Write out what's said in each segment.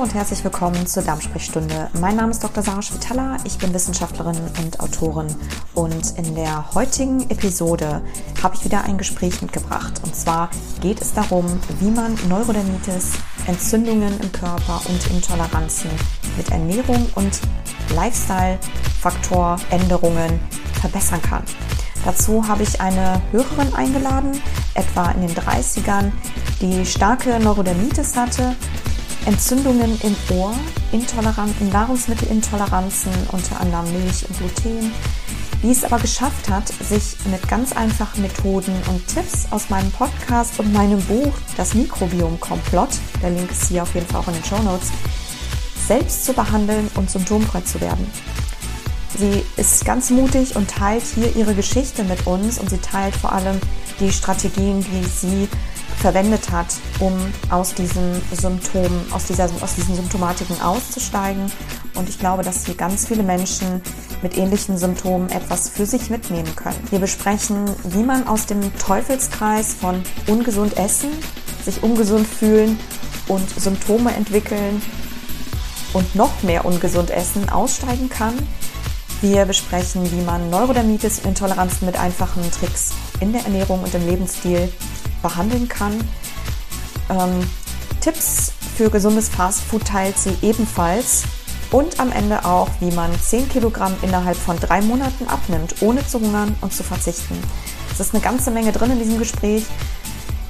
Und herzlich willkommen zur Darmsprechstunde. Mein Name ist Dr. Sarah Schwitala, ich bin Wissenschaftlerin und Autorin und in der heutigen Episode habe ich wieder ein Gespräch mitgebracht. Und zwar geht es darum, wie man Neurodermitis, Entzündungen im Körper und Intoleranzen mit Ernährung und Lifestyle-Faktoränderungen verbessern kann. Dazu habe ich eine Hörerin eingeladen, etwa in den 30ern, die starke Neurodermitis hatte Entzündungen im Ohr, intoleranten Nahrungsmittelintoleranzen, unter anderem Milch und Gluten, die es aber geschafft hat, sich mit ganz einfachen Methoden und Tipps aus meinem Podcast und meinem Buch Das Mikrobiom Komplott, der Link ist hier auf jeden Fall auch in den Show Notes, selbst zu behandeln und symptomfrei zu werden. Sie ist ganz mutig und teilt hier ihre Geschichte mit uns und sie teilt vor allem die Strategien, die sie verwendet hat, um aus diesen Symptomen, aus, dieser, aus diesen Symptomatiken auszusteigen. Und ich glaube, dass hier ganz viele Menschen mit ähnlichen Symptomen etwas für sich mitnehmen können. Wir besprechen, wie man aus dem Teufelskreis von ungesund essen, sich ungesund fühlen und Symptome entwickeln und noch mehr ungesund essen aussteigen kann. Wir besprechen, wie man Neurodermitis und Intoleranzen mit einfachen Tricks in der Ernährung und im Lebensstil behandeln kann. Ähm, Tipps für gesundes Fastfood teilt sie ebenfalls und am Ende auch, wie man 10 Kilogramm innerhalb von drei Monaten abnimmt, ohne zu hungern und zu verzichten. Es ist eine ganze Menge drin in diesem Gespräch.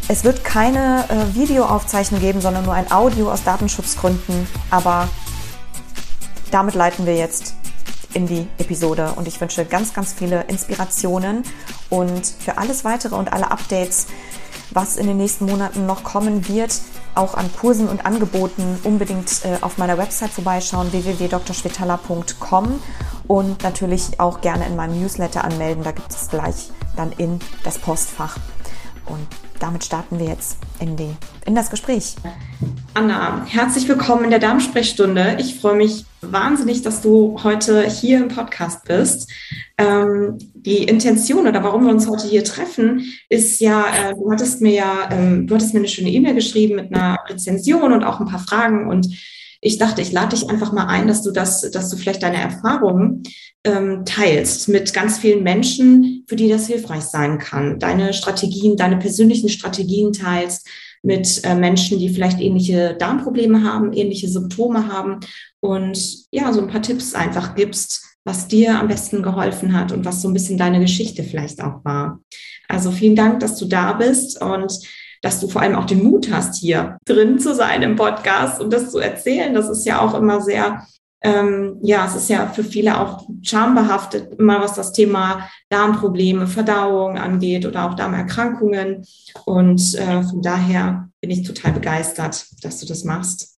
Es wird keine äh, Videoaufzeichnung geben, sondern nur ein Audio aus Datenschutzgründen. Aber damit leiten wir jetzt in die Episode und ich wünsche ganz, ganz viele Inspirationen und für alles weitere und alle Updates was in den nächsten Monaten noch kommen wird, auch an Kursen und Angeboten, unbedingt äh, auf meiner Website vorbeischauen, www.drschwetala.com und natürlich auch gerne in meinem Newsletter anmelden. Da gibt es gleich dann in das Postfach. Und damit starten wir jetzt in, die, in das Gespräch. Anna, herzlich willkommen in der Darmsprechstunde. Ich freue mich wahnsinnig, dass du heute hier im Podcast bist. Ähm, die Intention oder warum wir uns heute hier treffen, ist ja, äh, du hattest mir ja, ähm, du hattest mir eine schöne E-Mail geschrieben mit einer Rezension und auch ein paar Fragen und ich dachte, ich lade dich einfach mal ein, dass du das, dass du vielleicht deine Erfahrungen ähm, teilst mit ganz vielen Menschen, für die das hilfreich sein kann. Deine Strategien, deine persönlichen Strategien teilst mit äh, Menschen, die vielleicht ähnliche Darmprobleme haben, ähnliche Symptome haben und ja, so ein paar Tipps einfach gibst, was dir am besten geholfen hat und was so ein bisschen deine Geschichte vielleicht auch war. Also vielen Dank, dass du da bist und dass du vor allem auch den Mut hast, hier drin zu sein im Podcast und das zu erzählen. Das ist ja auch immer sehr, ähm, ja, es ist ja für viele auch schambehaftet, immer was das Thema Darmprobleme, Verdauung angeht oder auch Darmerkrankungen. Und äh, von daher bin ich total begeistert, dass du das machst.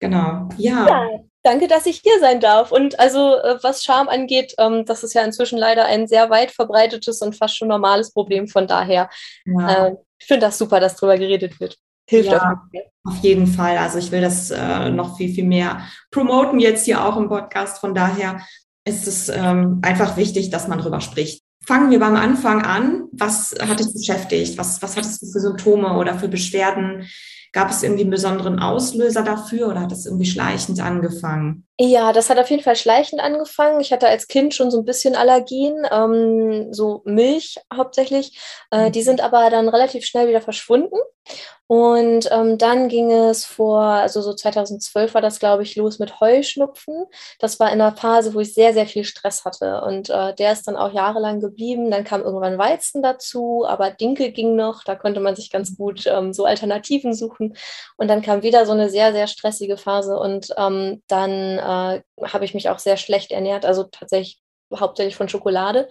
Genau, ja. ja. Danke, dass ich hier sein darf. Und also, äh, was Scham angeht, ähm, das ist ja inzwischen leider ein sehr weit verbreitetes und fast schon normales Problem. Von daher, ja. äh, ich finde das super, dass darüber geredet wird. Hilft ja, auf jeden Fall. Also ich will das äh, noch viel, viel mehr promoten jetzt hier auch im Podcast. Von daher ist es ähm, einfach wichtig, dass man darüber spricht. Fangen wir beim Anfang an. Was hat dich beschäftigt? Was, was hattest du für Symptome oder für Beschwerden? Gab es irgendwie einen besonderen Auslöser dafür oder hat es irgendwie schleichend angefangen? Ja, das hat auf jeden Fall schleichend angefangen. Ich hatte als Kind schon so ein bisschen Allergien, ähm, so Milch hauptsächlich. Äh, mhm. die sind aber dann relativ schnell wieder verschwunden. Und ähm, dann ging es vor, also so 2012 war das, glaube ich, los mit Heuschnupfen. Das war in einer Phase, wo ich sehr, sehr viel Stress hatte. Und äh, der ist dann auch jahrelang geblieben. Dann kam irgendwann Weizen dazu, aber Dinkel ging noch. Da konnte man sich ganz gut ähm, so Alternativen suchen. Und dann kam wieder so eine sehr, sehr stressige Phase. Und ähm, dann äh, habe ich mich auch sehr schlecht ernährt, also tatsächlich hauptsächlich von Schokolade.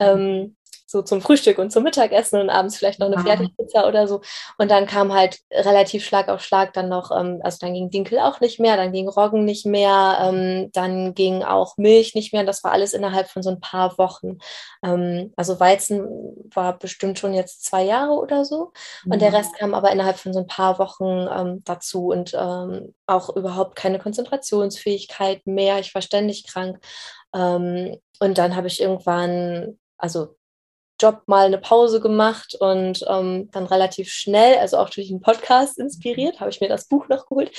Ähm, so zum Frühstück und zum Mittagessen und abends vielleicht noch eine Fertigpizza oder so. Und dann kam halt relativ Schlag auf Schlag dann noch, ähm, also dann ging Dinkel auch nicht mehr, dann ging Roggen nicht mehr, ähm, dann ging auch Milch nicht mehr. Und das war alles innerhalb von so ein paar Wochen. Ähm, also Weizen war bestimmt schon jetzt zwei Jahre oder so. Und mhm. der Rest kam aber innerhalb von so ein paar Wochen ähm, dazu und ähm, auch überhaupt keine Konzentrationsfähigkeit mehr. Ich war ständig krank. Ähm, und dann habe ich irgendwann, also Job mal eine Pause gemacht und ähm, dann relativ schnell, also auch durch den Podcast inspiriert, habe ich mir das Buch noch geholt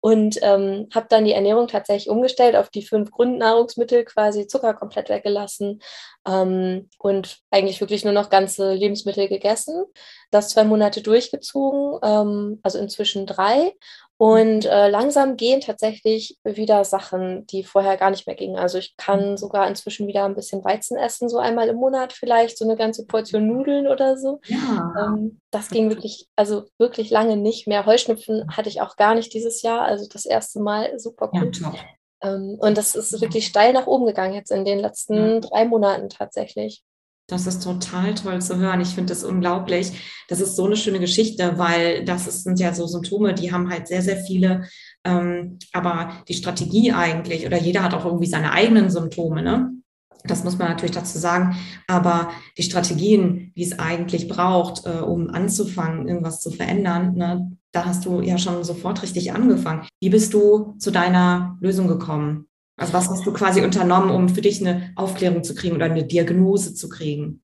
und ähm, habe dann die Ernährung tatsächlich umgestellt auf die fünf Grundnahrungsmittel, quasi Zucker komplett weggelassen ähm, und eigentlich wirklich nur noch ganze Lebensmittel gegessen. Das zwei Monate durchgezogen, ähm, also inzwischen drei und äh, langsam gehen tatsächlich wieder Sachen, die vorher gar nicht mehr gingen. Also ich kann mhm. sogar inzwischen wieder ein bisschen Weizen essen, so einmal im Monat vielleicht, so eine ganze Portion Nudeln oder so. Ja. Ähm, das ging wirklich, also wirklich lange nicht mehr. Heuschnupfen hatte ich auch gar nicht dieses Jahr, also das erste Mal super gut. Ja, ähm, und das ist wirklich steil nach oben gegangen jetzt in den letzten drei Monaten tatsächlich. Das ist total toll zu hören. Ich finde das unglaublich. Das ist so eine schöne Geschichte, weil das ist, sind ja so Symptome, die haben halt sehr, sehr viele. Ähm, aber die Strategie eigentlich, oder jeder hat auch irgendwie seine eigenen Symptome, ne? Das muss man natürlich dazu sagen. Aber die Strategien, wie es eigentlich braucht, äh, um anzufangen, irgendwas zu verändern, ne, da hast du ja schon sofort richtig angefangen. Wie bist du zu deiner Lösung gekommen? Also was hast du quasi unternommen, um für dich eine Aufklärung zu kriegen oder eine Diagnose zu kriegen?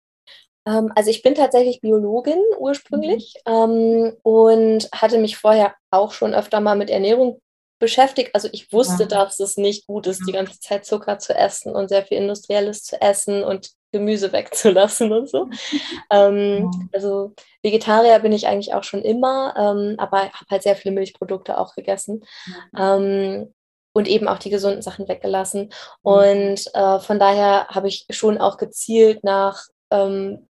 Ähm, also ich bin tatsächlich Biologin ursprünglich mhm. ähm, und hatte mich vorher auch schon öfter mal mit Ernährung beschäftigt. Also ich wusste, ja. dass es nicht gut ist, die ganze Zeit Zucker zu essen und sehr viel Industrielles zu essen und Gemüse wegzulassen und so. ähm, also Vegetarier bin ich eigentlich auch schon immer, ähm, aber habe halt sehr viele Milchprodukte auch gegessen. Ähm, und eben auch die gesunden Sachen weggelassen. Mhm. Und äh, von daher habe ich schon auch gezielt nach ähm,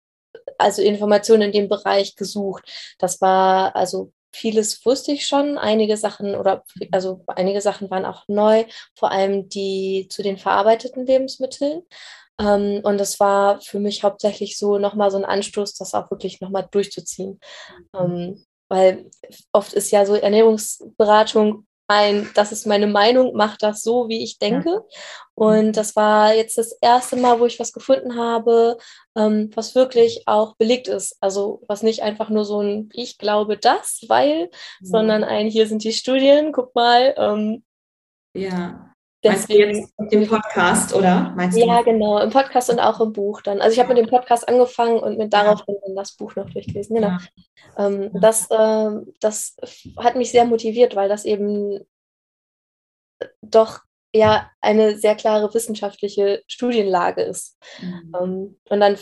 also Informationen in dem Bereich gesucht. Das war also vieles wusste ich schon, einige Sachen oder also einige Sachen waren auch neu, vor allem die zu den verarbeiteten Lebensmitteln. Ähm, und das war für mich hauptsächlich so nochmal so ein Anstoß, das auch wirklich nochmal durchzuziehen. Mhm. Ähm, weil oft ist ja so Ernährungsberatung ein, das ist meine Meinung, mach das so, wie ich denke. Ja. Und das war jetzt das erste Mal, wo ich was gefunden habe, ähm, was wirklich auch belegt ist. Also was nicht einfach nur so ein Ich glaube das, weil, ja. sondern ein Hier sind die Studien, guck mal. Ähm, ja. Deswegen, Meinst du jetzt im Podcast, oder? Meinst ja, du? genau, im Podcast und auch im Buch dann. Also ich habe mit dem Podcast angefangen und mit daraufhin dann das Buch noch durchgelesen. Genau. Ja. Ähm, das, äh, das hat mich sehr motiviert, weil das eben doch ja eine sehr klare wissenschaftliche Studienlage ist. Mhm. Ähm, und dann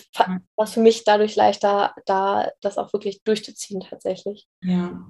war es für mich dadurch leichter, da das auch wirklich durchzuziehen tatsächlich. Ja.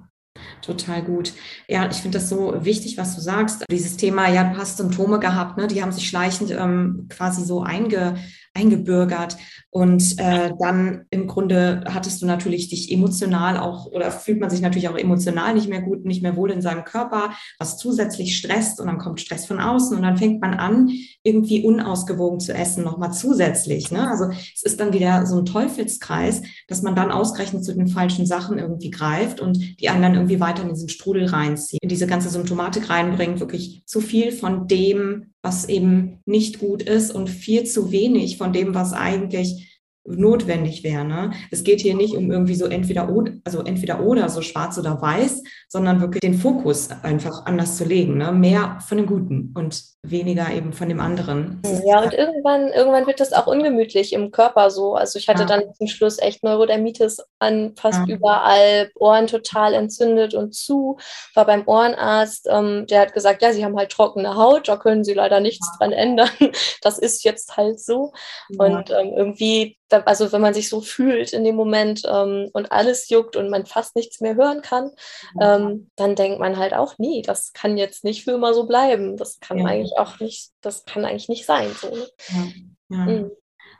Total gut. Ja, ich finde das so wichtig, was du sagst. Dieses Thema, ja, du hast Symptome gehabt, ne? die haben sich schleichend ähm, quasi so einge, eingebürgert. Und äh, dann im Grunde hattest du natürlich dich emotional auch oder fühlt man sich natürlich auch emotional nicht mehr gut, nicht mehr wohl in seinem Körper, was zusätzlich stresst und dann kommt Stress von außen und dann fängt man an, irgendwie unausgewogen zu essen, nochmal zusätzlich. Ne? Also es ist dann wieder so ein Teufelskreis, dass man dann ausgerechnet zu den falschen Sachen irgendwie greift und die einen dann irgendwie weiter in diesen Strudel reinzieht, in diese ganze Symptomatik reinbringt, wirklich zu viel von dem, was eben nicht gut ist und viel zu wenig von dem, was eigentlich notwendig wäre. Ne? Es geht hier nicht um irgendwie so entweder oder, also entweder oder, so schwarz oder weiß, sondern wirklich den Fokus einfach anders zu legen. Ne? Mehr von dem Guten und weniger eben von dem anderen. Ja, und irgendwann, irgendwann wird das auch ungemütlich im Körper so. Also ich hatte ja. dann zum Schluss echt Neurodermitis an fast ja. überall, Ohren total entzündet und zu. War beim Ohrenarzt, ähm, der hat gesagt, ja, Sie haben halt trockene Haut, da können Sie leider nichts ja. dran ändern. Das ist jetzt halt so. Und ähm, irgendwie also wenn man sich so fühlt in dem Moment ähm, und alles juckt und man fast nichts mehr hören kann, ähm, dann denkt man halt auch, nee, das kann jetzt nicht für immer so bleiben. Das kann ja. eigentlich auch nicht, das kann eigentlich nicht sein. So, ne? ja. Ja. Mhm.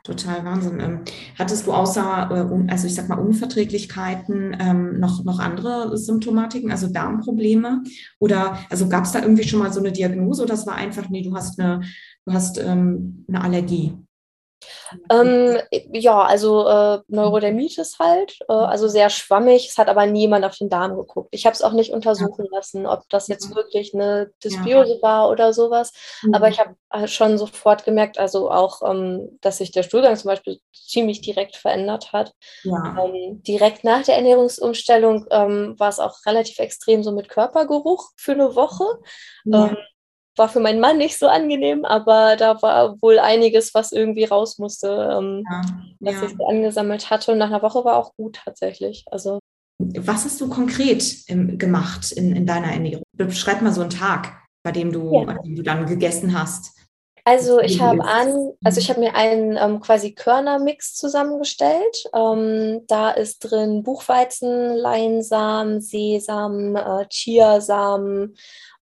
Total Wahnsinn. Ähm, hattest du außer, äh, also ich sag mal, Unverträglichkeiten ähm, noch, noch andere Symptomatiken, also Darmprobleme? Oder also gab es da irgendwie schon mal so eine Diagnose oder es war einfach, nee, du hast eine, du hast ähm, eine Allergie? Ähm, ja, also äh, Neurodermitis halt, äh, also sehr schwammig. Es hat aber niemand auf den Darm geguckt. Ich habe es auch nicht untersuchen lassen, ob das jetzt wirklich eine Dysbiose ja. war oder sowas. Mhm. Aber ich habe halt schon sofort gemerkt, also auch, ähm, dass sich der Stuhlgang zum Beispiel ziemlich direkt verändert hat. Ja. Ähm, direkt nach der Ernährungsumstellung ähm, war es auch relativ extrem so mit Körpergeruch für eine Woche. War für meinen Mann nicht so angenehm, aber da war wohl einiges, was irgendwie raus musste, ähm, ja, was ja. sich so angesammelt hatte. Und nach einer Woche war auch gut tatsächlich. Also was hast du konkret ähm, gemacht in, in deiner Ernährung? Beschreib mal so einen Tag, bei dem du, ja. bei dem du dann gegessen hast. Also ich habe an, also ich habe mir einen ähm, quasi Körnermix zusammengestellt. Ähm, da ist drin Buchweizen, Leinsamen, Sesam, äh, Chiasamen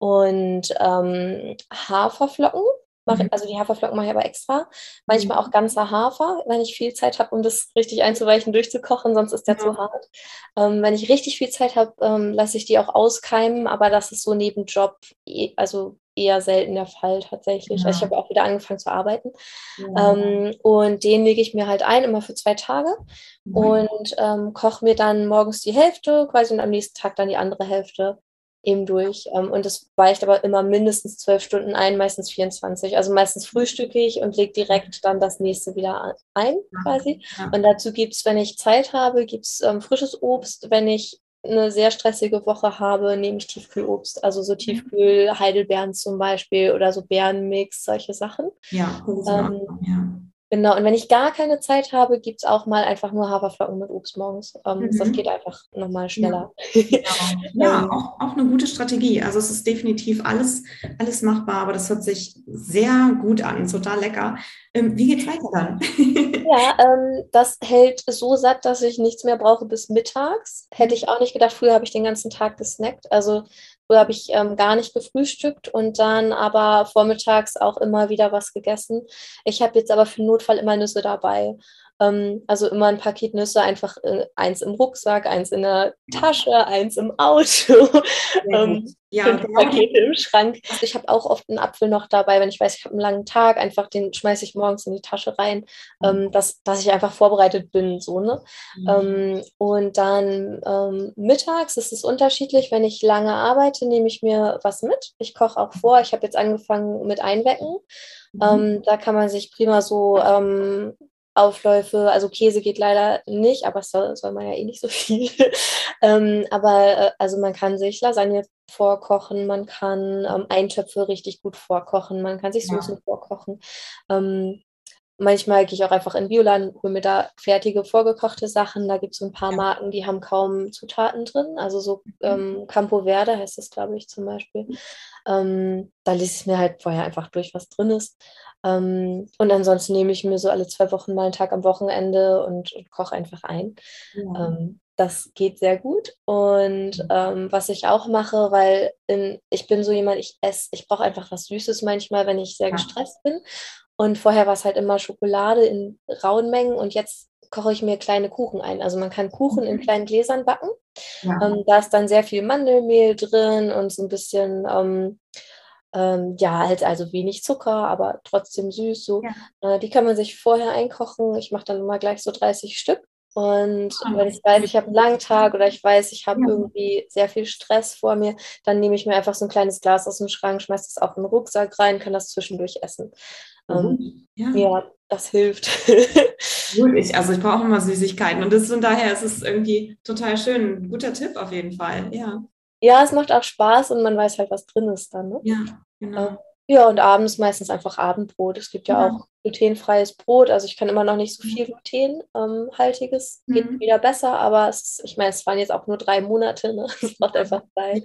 und ähm, Haferflocken. Mhm. Also die Haferflocken mache ich aber extra. Manchmal mhm. auch ganzer Hafer, wenn ich viel Zeit habe, um das richtig einzuweichen, durchzukochen, sonst ist der ja. zu hart. Ähm, wenn ich richtig viel Zeit habe, ähm, lasse ich die auch auskeimen, aber das ist so neben Job, eh, also eher selten der Fall tatsächlich. Ja. Also ich habe auch wieder angefangen zu arbeiten. Ja. Ähm, und den lege ich mir halt ein, immer für zwei Tage. Mhm. Und ähm, koche mir dann morgens die Hälfte quasi und am nächsten Tag dann die andere Hälfte eben durch. Ähm, und das weicht aber immer mindestens zwölf Stunden ein, meistens 24. Also meistens frühstücke ich und lege direkt dann das nächste wieder ein, quasi. Und dazu gibt es, wenn ich Zeit habe, gibt es ähm, frisches Obst. Wenn ich eine sehr stressige Woche habe, nehme ich Tiefkühlobst. Also so mhm. Tiefkühl, Heidelbeeren zum Beispiel oder so Beerenmix, solche Sachen. Ja, ähm, ja. Genau, und wenn ich gar keine Zeit habe, gibt es auch mal einfach nur Haferflocken mit Obst morgens. Ähm, mhm. Das geht einfach nochmal schneller. Ja, genau. ja ähm. auch, auch, eine gute Strategie. Also es ist definitiv alles, alles machbar, aber das hört sich sehr gut an, total lecker. Ähm, wie geht's weiter dann? ja, ähm, das hält so satt, dass ich nichts mehr brauche bis mittags. Hätte ich auch nicht gedacht. Früher habe ich den ganzen Tag gesnackt. Also Früher habe ich ähm, gar nicht gefrühstückt und dann aber vormittags auch immer wieder was gegessen. Ich habe jetzt aber für Notfall immer Nüsse dabei. Ähm, also immer ein Paket Nüsse, einfach äh, eins im Rucksack, eins in der Tasche, eins im Auto. ähm, ja, fünf. Pakete im Schrank. Also ich habe auch oft einen Apfel noch dabei, wenn ich weiß, ich habe einen langen Tag, einfach den schmeiße ich morgens in die Tasche rein, mhm. ähm, dass, dass ich einfach vorbereitet bin. So, ne? Mhm. Ähm, und dann ähm, mittags ist es unterschiedlich. Wenn ich lange arbeite, nehme ich mir was mit. Ich koche auch vor. Ich habe jetzt angefangen mit Einwecken. Mhm. Ähm, da kann man sich prima so ähm, Aufläufe, also Käse geht leider nicht, aber soll, soll man ja eh nicht so viel. ähm, aber äh, also man kann sich Lasagne vorkochen, man kann ähm, Eintöpfe richtig gut vorkochen, man kann sich Soßen ja. vorkochen. Ähm, manchmal gehe ich auch einfach in Biolan, hole mir da fertige vorgekochte Sachen. Da gibt es so ein paar. Marken, die haben kaum Zutaten drin. Also so mhm. ähm, Campo Verde heißt es, glaube ich, zum Beispiel. Ähm, da lese ich mir halt vorher einfach durch, was drin ist. Ähm, und ansonsten nehme ich mir so alle zwei Wochen mal einen Tag am Wochenende und, und koche einfach ein. Ja. Ähm, das geht sehr gut. Und mhm. ähm, was ich auch mache, weil in, ich bin so jemand, ich esse, ich brauche einfach was Süßes manchmal, wenn ich sehr gestresst bin. Und vorher war es halt immer Schokolade in rauen Mengen und jetzt koche ich mir kleine Kuchen ein. Also man kann Kuchen in mhm. kleinen Gläsern backen. Ja. Ähm, da ist dann sehr viel Mandelmehl drin und so ein bisschen ähm, ähm, ja, halt also wenig Zucker, aber trotzdem süß. So. Ja. Äh, die kann man sich vorher einkochen. Ich mache dann immer gleich so 30 Stück. Und oh, wenn ich weiß, ich habe einen langen Tag oder ich weiß, ich habe ja. irgendwie sehr viel Stress vor mir, dann nehme ich mir einfach so ein kleines Glas aus dem Schrank, schmeiße das auf den Rucksack rein, kann das zwischendurch essen. Ähm, ja. ja. das hilft. Ich, also ich brauche immer Süßigkeiten und das von daher ist es irgendwie total schön. Ein guter Tipp auf jeden Fall, ja ja, es macht auch Spaß und man weiß halt, was drin ist dann. Ne? Ja, genau. Äh, ja, und abends meistens einfach Abendbrot. Es gibt ja, ja. auch glutenfreies Brot. Also ich kann immer noch nicht so viel Glutenhaltiges. Ähm, Geht mhm. wieder besser, aber es, ich meine, es waren jetzt auch nur drei Monate. Ne? Es macht einfach Zeit.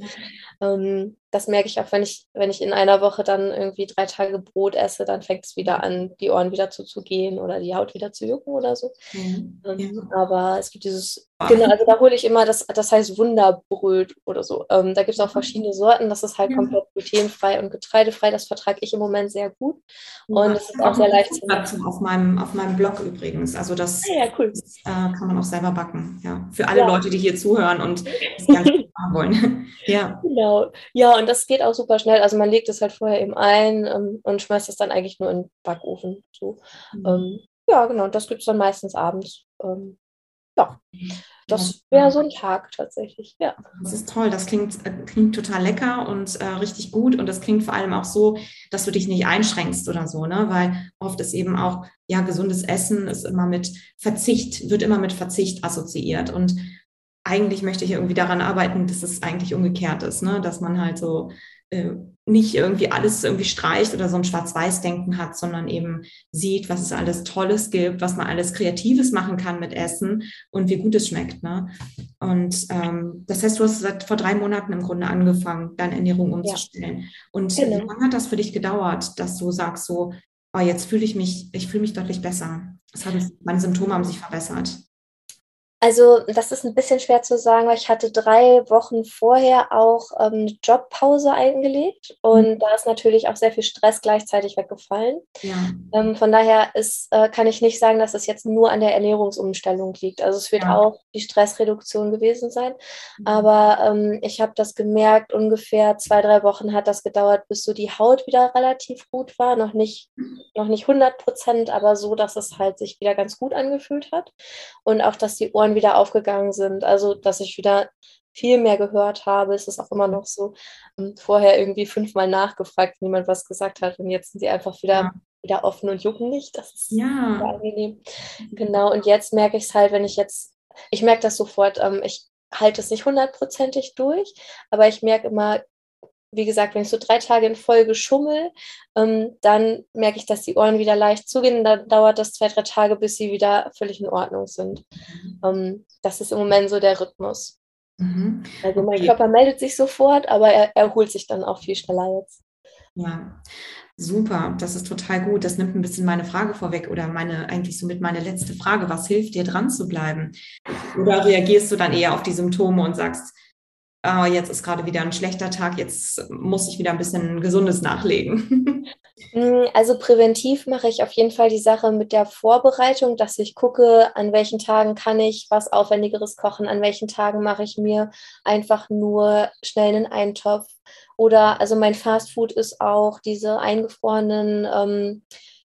Ähm, das merke ich auch, wenn ich, wenn ich in einer Woche dann irgendwie drei Tage Brot esse, dann fängt es wieder an, die Ohren wieder zuzugehen oder die Haut wieder zu jucken oder so. Mhm. Ähm, aber es gibt dieses, ah. genau, also da hole ich immer, das, das heißt Wunderbrot oder so. Ähm, da gibt es auch verschiedene Sorten, das ist halt ja. komplett glutenfrei und getreidefrei. Das vertrage ich im Moment sehr gut. Und es ist auch sehr leicht zu machen. Auf meinem, auf meinem Blog übrigens. Also das, ah, ja, cool. das äh, kann man auch selber backen. Ja. Für alle ja. Leute, die hier zuhören und das gerne machen wollen. ja. Genau. Ja, und und das geht auch super schnell. Also man legt es halt vorher eben ein ähm, und schmeißt es dann eigentlich nur in den Backofen. So. Mhm. Ähm, ja, genau. Das gibt es dann meistens abends. Ähm, ja, das wäre so ein Tag tatsächlich. Ja. Das ist toll. Das klingt, äh, klingt total lecker und äh, richtig gut. Und das klingt vor allem auch so, dass du dich nicht einschränkst oder so, ne? Weil oft ist eben auch, ja, gesundes Essen ist immer mit Verzicht, wird immer mit Verzicht assoziiert. Und eigentlich möchte ich irgendwie daran arbeiten, dass es eigentlich umgekehrt ist, ne? dass man halt so äh, nicht irgendwie alles irgendwie streicht oder so ein Schwarz-Weiß-Denken hat, sondern eben sieht, was es alles Tolles gibt, was man alles Kreatives machen kann mit Essen und wie gut es schmeckt. Ne? Und ähm, das heißt, du hast seit vor drei Monaten im Grunde angefangen, deine Ernährung umzustellen. Ja. Und genau. wie lange hat das für dich gedauert, dass du sagst so, oh, jetzt fühle ich mich, ich fühle mich deutlich besser. Das hat, meine Symptome haben sich verbessert. Also das ist ein bisschen schwer zu sagen, weil ich hatte drei Wochen vorher auch ähm, eine Jobpause eingelegt und mhm. da ist natürlich auch sehr viel Stress gleichzeitig weggefallen. Ja. Ähm, von daher ist, äh, kann ich nicht sagen, dass es jetzt nur an der Ernährungsumstellung liegt. Also es wird ja. auch die Stressreduktion gewesen sein. Mhm. Aber ähm, ich habe das gemerkt, ungefähr zwei, drei Wochen hat das gedauert, bis so die Haut wieder relativ gut war. Noch nicht, noch nicht 100 Prozent, aber so, dass es halt sich wieder ganz gut angefühlt hat. Und auch, dass die Ohren Ohren wieder aufgegangen sind. Also, dass ich wieder viel mehr gehört habe. Es ist auch immer noch so. Ähm, vorher irgendwie fünfmal nachgefragt, niemand was gesagt hat. Und jetzt sind sie einfach wieder, ja. wieder offen und jucken nicht. Das ist ja. angenehm. Genau. Und jetzt merke ich es halt, wenn ich jetzt, ich merke das sofort, ähm, ich halte es nicht hundertprozentig durch, aber ich merke immer, wie gesagt, wenn ich so drei Tage in Folge schummel, ähm, dann merke ich, dass die Ohren wieder leicht zugehen. Dann dauert das zwei, drei Tage, bis sie wieder völlig in Ordnung sind. Mhm. Ähm, das ist im Moment so der Rhythmus. Mhm. Also mein okay. Körper meldet sich sofort, aber er erholt sich dann auch viel schneller jetzt. Ja, super. Das ist total gut. Das nimmt ein bisschen meine Frage vorweg oder meine eigentlich somit meine letzte Frage. Was hilft dir dran zu bleiben? Oder reagierst du dann eher auf die Symptome und sagst, ah, jetzt ist gerade wieder ein schlechter Tag, jetzt muss ich wieder ein bisschen Gesundes nachlegen? Mm, also präventiv mache ich auf jeden Fall die Sache mit der Vorbereitung, dass ich gucke, an welchen Tagen kann ich was Aufwendigeres kochen, an welchen Tagen mache ich mir einfach nur schnell einen Eintopf. Oder also mein Fastfood ist auch diese eingefrorenen ähm,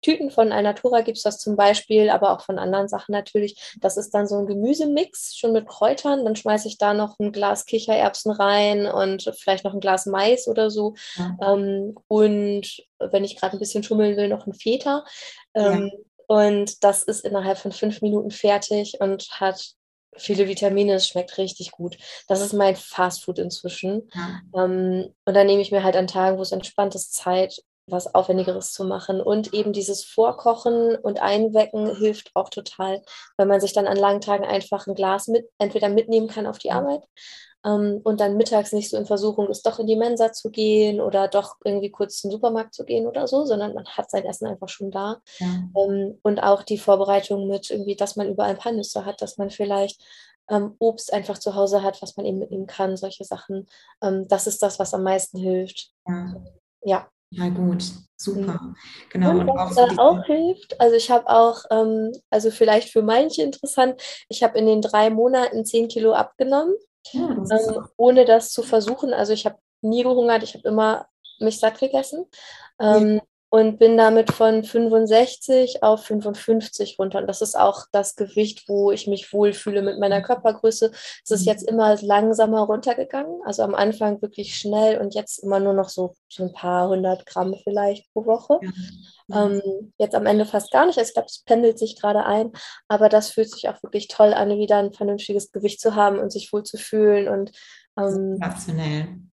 Tüten von Alnatura gibt es das zum Beispiel, aber auch von anderen Sachen natürlich. Das ist dann so ein Gemüsemix, schon mit Kräutern. Dann schmeiße ich da noch ein Glas Kichererbsen rein und vielleicht noch ein Glas Mais oder so. Ja. Ähm, und wenn ich gerade ein bisschen schummeln will, noch ein Feta. Ähm, ja. Und das ist innerhalb von fünf Minuten fertig und hat viele Vitamine, es schmeckt richtig gut. Das ist mein Fastfood inzwischen. Ja. Ähm, und dann nehme ich mir halt an Tagen, wo es entspannt ist, Zeit was Aufwendigeres zu machen. Und eben dieses Vorkochen und Einwecken hilft auch total, weil man sich dann an langen Tagen einfach ein Glas mit, entweder mitnehmen kann auf die Arbeit ähm, und dann mittags nicht so in Versuchung ist, doch in die Mensa zu gehen oder doch irgendwie kurz zum Supermarkt zu gehen oder so, sondern man hat sein Essen einfach schon da. Ja. Ähm, und auch die Vorbereitung mit irgendwie, dass man überall ein paar Nüsse hat, dass man vielleicht ähm, Obst einfach zu Hause hat, was man eben mitnehmen kann, solche Sachen. Ähm, das ist das, was am meisten hilft. Ja. ja. Ja, gut, super. Mhm. Genau. Und, und was auch, auch hilft, also ich habe auch, ähm, also vielleicht für manche interessant, ich habe in den drei Monaten zehn Kilo abgenommen, ja, ähm, ohne das zu versuchen. Also ich habe nie gehungert, ich habe immer mich satt gegessen. Ähm, ja und bin damit von 65 auf 55 runter. Und das ist auch das Gewicht, wo ich mich wohlfühle mit meiner Körpergröße. Es ist jetzt immer langsamer runtergegangen. Also am Anfang wirklich schnell und jetzt immer nur noch so, so ein paar hundert Gramm vielleicht pro Woche. Ja. Ähm, jetzt am Ende fast gar nicht. Also ich glaube, es pendelt sich gerade ein. Aber das fühlt sich auch wirklich toll an, wieder ein vernünftiges Gewicht zu haben und sich wohl zu fühlen. Und ähm,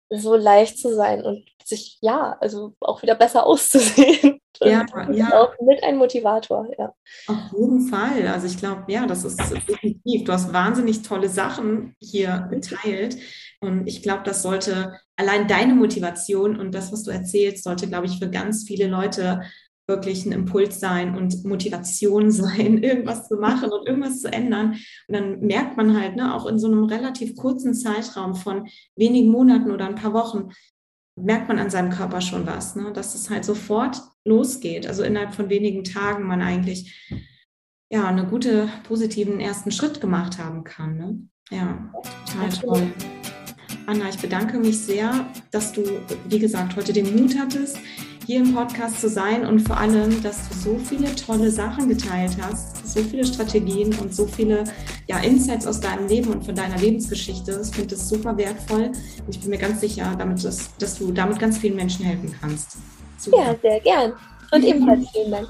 so leicht zu sein und sich, ja, also auch wieder besser auszusehen. Ja, ja. Auch mit ein Motivator, ja. Auf jeden Fall. Also ich glaube, ja, das ist definitiv. Du hast wahnsinnig tolle Sachen hier geteilt. Und ich glaube, das sollte allein deine Motivation und das, was du erzählst, sollte, glaube ich, für ganz viele Leute wirklich ein Impuls sein und Motivation sein, irgendwas zu machen und irgendwas zu ändern. Und dann merkt man halt, ne, auch in so einem relativ kurzen Zeitraum von wenigen Monaten oder ein paar Wochen, merkt man an seinem Körper schon was, ne, dass es halt sofort losgeht. Also innerhalb von wenigen Tagen man eigentlich ja einen gute positiven ersten Schritt gemacht haben kann. Ne? Ja, total toll. Anna, ich bedanke mich sehr, dass du, wie gesagt, heute den Mut hattest, hier im Podcast zu sein und vor allem, dass du so viele tolle Sachen geteilt hast, so viele Strategien und so viele ja, Insights aus deinem Leben und von deiner Lebensgeschichte. Ich finde das super wertvoll und ich bin mir ganz sicher, damit das, dass du damit ganz vielen Menschen helfen kannst. Super. Ja, sehr gern. Und ebenfalls vielen Dank.